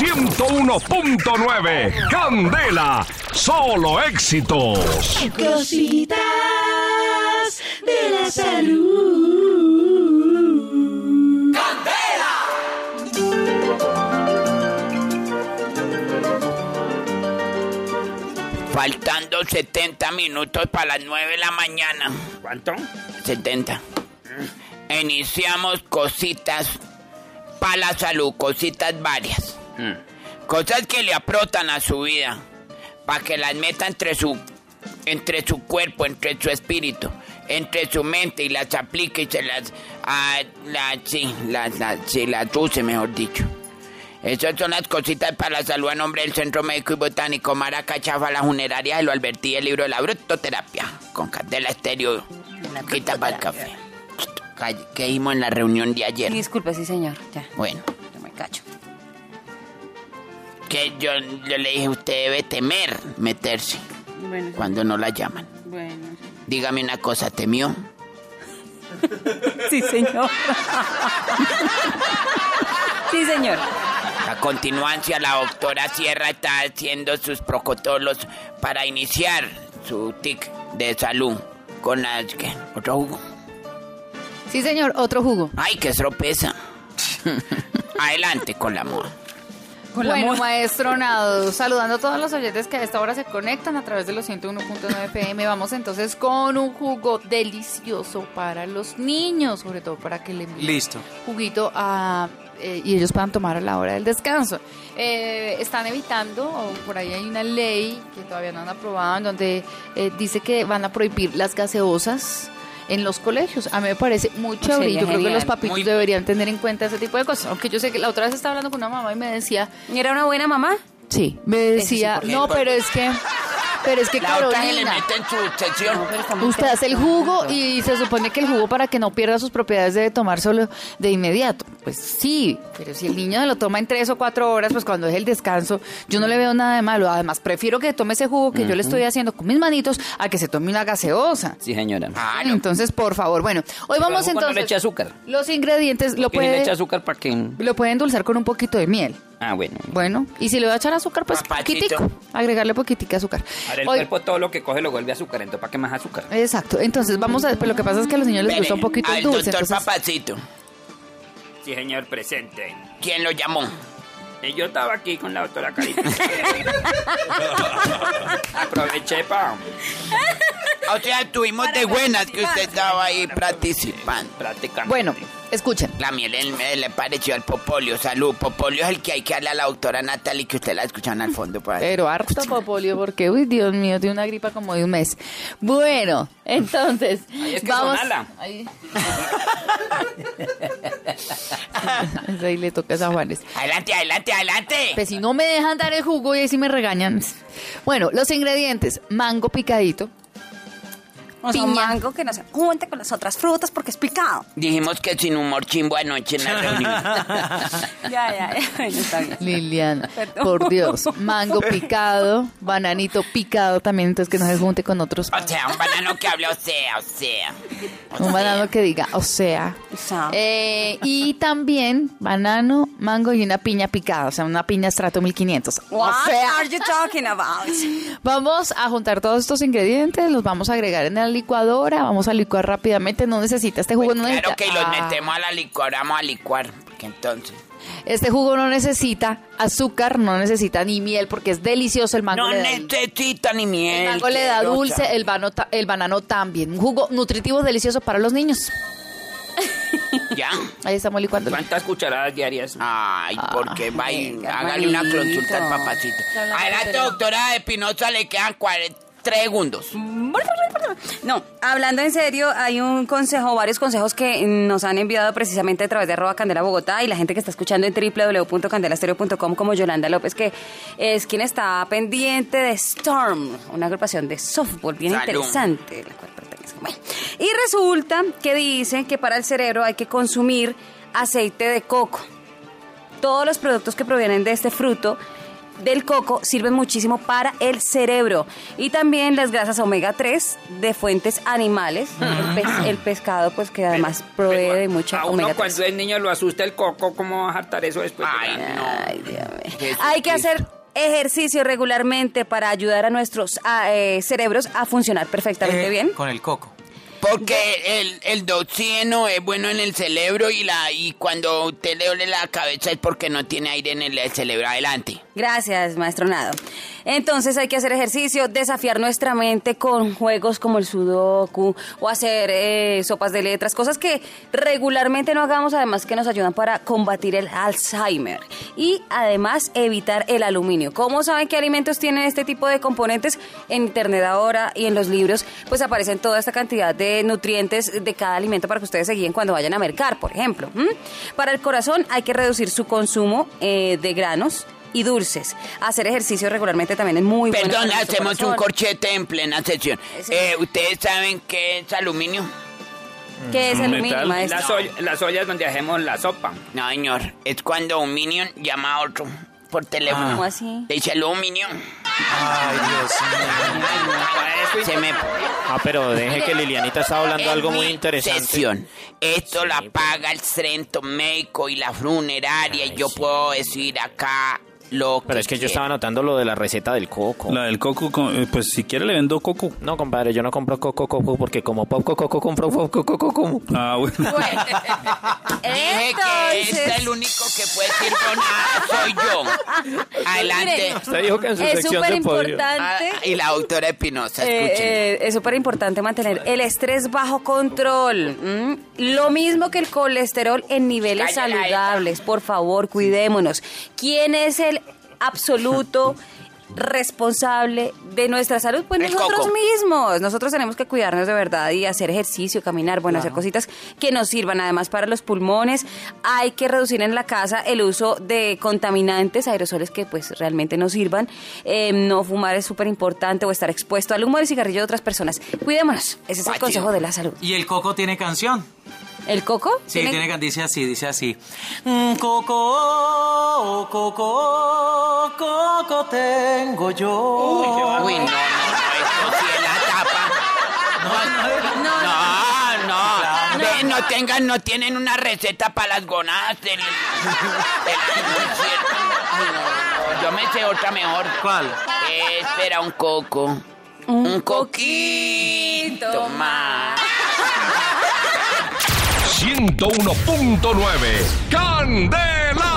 101.9. Candela, solo éxitos. Cositas de la salud. Faltando 70 minutos para las 9 de la mañana. ¿Cuánto? 70. Iniciamos cositas para la salud, cositas varias. Cosas que le aprotan a su vida, para que las meta entre su, entre su cuerpo, entre su espíritu, entre su mente y las aplique y se las, ah, la- sí, las, las, sí, las use, mejor dicho. Esas son las cositas para la salud a nombre del Centro Médico y Botánico Maracachafa, la funeraria de lo advertí el libro de la brutoterapia con Candela Estéreo. Quita para el café. ¿Qué dijimos en la reunión de ayer? Disculpe, sí, señor. Ya, Bueno, yo me cacho. Que yo, yo le dije, usted debe temer meterse Bueno, cuando no la llaman. bueno. Dígame una cosa, ¿temió? Sí, señor. sí, señor. A continuancia, la doctora Sierra está haciendo sus protocolos para iniciar su TIC de salud con la, ¿qué? ¿Otro jugo? Sí, señor, otro jugo. Ay, qué sorpresa. Adelante con la moda. Con la bueno, moda. maestro Nado, saludando a todos los oyentes que a esta hora se conectan a través de los 101.9 PM. Vamos entonces con un jugo delicioso para los niños, sobre todo para que le envíen Listo. juguito a, eh, y ellos puedan tomar a la hora del descanso. Eh, están evitando, o por ahí hay una ley que todavía no han aprobado, en donde eh, dice que van a prohibir las gaseosas en los colegios. A mí me parece muy chévere y Sería yo creo que los papitos Muy- deberían tener en cuenta ese tipo de cosas. Aunque yo sé que la otra vez estaba hablando con una mamá y me decía, ¿Era una buena mamá? sí, me decía, no, pero es que, pero es que La otra se le Carolina, mete en su. Usted hace el jugo y se supone que el jugo para que no pierda sus propiedades debe tomárselo de inmediato. Pues sí, pero si el niño lo toma en tres o cuatro horas, pues cuando es el descanso, yo no le veo nada de malo. Además, prefiero que tome ese jugo que yo le estoy haciendo con mis manitos a que se tome una gaseosa. Sí, señora. Ah, no. Entonces, por favor, bueno, hoy vamos Pero entonces. le eche azúcar. Los ingredientes lo si le puede, echa azúcar para que... lo puede endulzar con un poquito de miel. Ah, bueno. Bueno, y si le va a echar azúcar, pues poquitico. Agregarle poquitica azúcar. Ahora el Hoy- cuerpo todo lo que coge lo vuelve azúcar, entonces ¿para qué más azúcar? Exacto. Entonces, vamos a. Pero lo que pasa es que a los niños les gusta un poquito el al dulce. doctor entonces- Papacito. Sí, señor, presente. ¿Quién lo llamó? Y yo estaba aquí con la doctora Carita. Aproveché para O sea, tuvimos de buenas que usted estaba ahí participando. practicar. Bueno, escuchen. La miel le pareció al Popolio. Salud, Popolio es el que hay que darle a la doctora Natalie que usted la escuchan al fondo. Por ahí. Pero harto popolio, porque, uy, Dios mío, tiene una gripa como de un mes. Bueno, entonces, Ay, es que vamos. Ahí. Ahí le toca a Juanes. Adelante, adelante, adelante. Pues si no me dejan dar el jugo y ahí sí me regañan. Bueno, los ingredientes: mango picadito, O sea, Piña. mango que no se junte con las otras frutas porque es picado. Dijimos que sin humor chimbo anoche en la reunión. Ya, ya, ya. Bueno, está bien. Liliana, Perdón. por Dios, mango picado, bananito picado también, entonces que no se junte con otros. O sea, un banano que hable, o sea, o sea. O Un sea. banano que diga, o sea. O sea. Eh, y también banano, mango y una piña picada, o sea, una piña estrato 1500. What O sea, are you talking about? vamos a juntar todos estos ingredientes, los vamos a agregar en la licuadora, vamos a licuar rápidamente, no necesita este jugo, no Claro necesita. que los Ah, metemos a la licuadora, vamos a licuar. Porque entonces. Este jugo no necesita azúcar, no necesita ni miel, porque es delicioso el mango. No le da- necesita ni miel. el mango le da dulce, el, bano el banano también. Un jugo nutritivo delicioso para los niños. ¿Ya? Ahí estamos licuando. ¿Cuántas cucharadas diarias? Ay, porque va y venga, hágale una consulta al papacito. Adelante, serio. doctora de Pinoza, le quedan 43 segundos. No, hablando en serio, hay un consejo, varios consejos que nos han enviado precisamente a través de arroba Candela Bogotá y la gente que está escuchando en www.candelastereo.com como Yolanda López, que es quien está pendiente de Storm, una agrupación de softball bien Salud. interesante, la cual. Bueno, y resulta que dicen que para el cerebro hay que consumir aceite de coco. Todos los productos que provienen de este fruto del coco sirven muchísimo para el cerebro y también las grasas omega 3 de fuentes animales. El, pes- el pescado, pues que además provee de mucha A uno omega 3. cuando es niño lo asusta el coco, ¿cómo va a hartar eso después? de Ay, no. Dios. Hay que hacer ejercicio regularmente para ayudar a nuestros ah, eh, cerebros a funcionar perfectamente Eh, bien. Con el coco. Porque el, el doxígeno es bueno en el cerebro y la y cuando usted le duele la cabeza es porque no tiene aire en el, el cerebro adelante. Gracias, maestro Nado. Entonces hay que hacer ejercicio, desafiar nuestra mente con juegos como el sudoku o hacer eh, sopas de letras, cosas que regularmente no hagamos, además que nos ayudan para combatir el Alzheimer y además evitar el aluminio. ¿Cómo saben qué alimentos tienen este tipo de componentes? En internet ahora y en los libros pues aparecen toda esta cantidad de nutrientes de cada alimento para que ustedes se guíen cuando vayan a mercar, por ejemplo. Para el corazón hay que reducir su consumo eh, de granos y dulces. Hacer ejercicio regularmente también es muy bueno. Perdón, hacemos un corchete en plena sesión. Eh, ¿Ustedes saben qué es aluminio? ¿Qué es Un aluminio, maestro? Las, olla- las ollas donde hacemos la sopa. No, señor. Es cuando un minion llama a otro por teléfono. ¿Cómo así? Le dice, aló, minion. Ay, Dios mío. Se me... Ah, pero deje que Lilianita está hablando En algo muy interesante. sesión. Esto la paga el centro médico y la funeraria. y yo puedo decir acá lo Pero que es que yo estaba anotando lo de la receta del coco. La del coco, eh, pues si quiere le vendo coco. No, compadre, yo no compro coco, coco, porque como pop, coco, coco, compro pop, coco, coco, como. Ah, bueno. Bueno, Dije que este el único que puede decir soy yo. Adelante. Usted dijo que en su es sección súper importante. Ah, y la doctora Espinosa, Eh, eh, es súper importante mantener el estrés bajo control. Lo mismo que el colesterol en niveles Cállala, saludables. Por favor, cuidémonos. ¿Quién es el absoluto responsable de nuestra salud? Pues El nosotros coco. mismos. Nosotros tenemos que cuidarnos de verdad y hacer ejercicio, caminar, bueno, hacer cositas que nos sirvan además para los pulmones. Hay que reducir en la casa el uso de contaminantes, aerosoles que pues realmente no sirvan. Eh, no fumar es súper importante o estar expuesto al humo del cigarrillo de otras personas. Cuidémonos. Ese es el consejo de la salud. Y el coco tiene canción. ¿El coco? Sí, tiene, can- dice así, dice así. Mm, Coco, coco, coco tengo yo. Uy, no, no, no, esto sí es la tapa. No, no, no. Ve, no tengan, no tienen una receta para las gonadas del, no, no, Yo me sé otra mejor. ¿Cuál? Eh, espera, un coco. Un, coquito más. 101.9 Candela.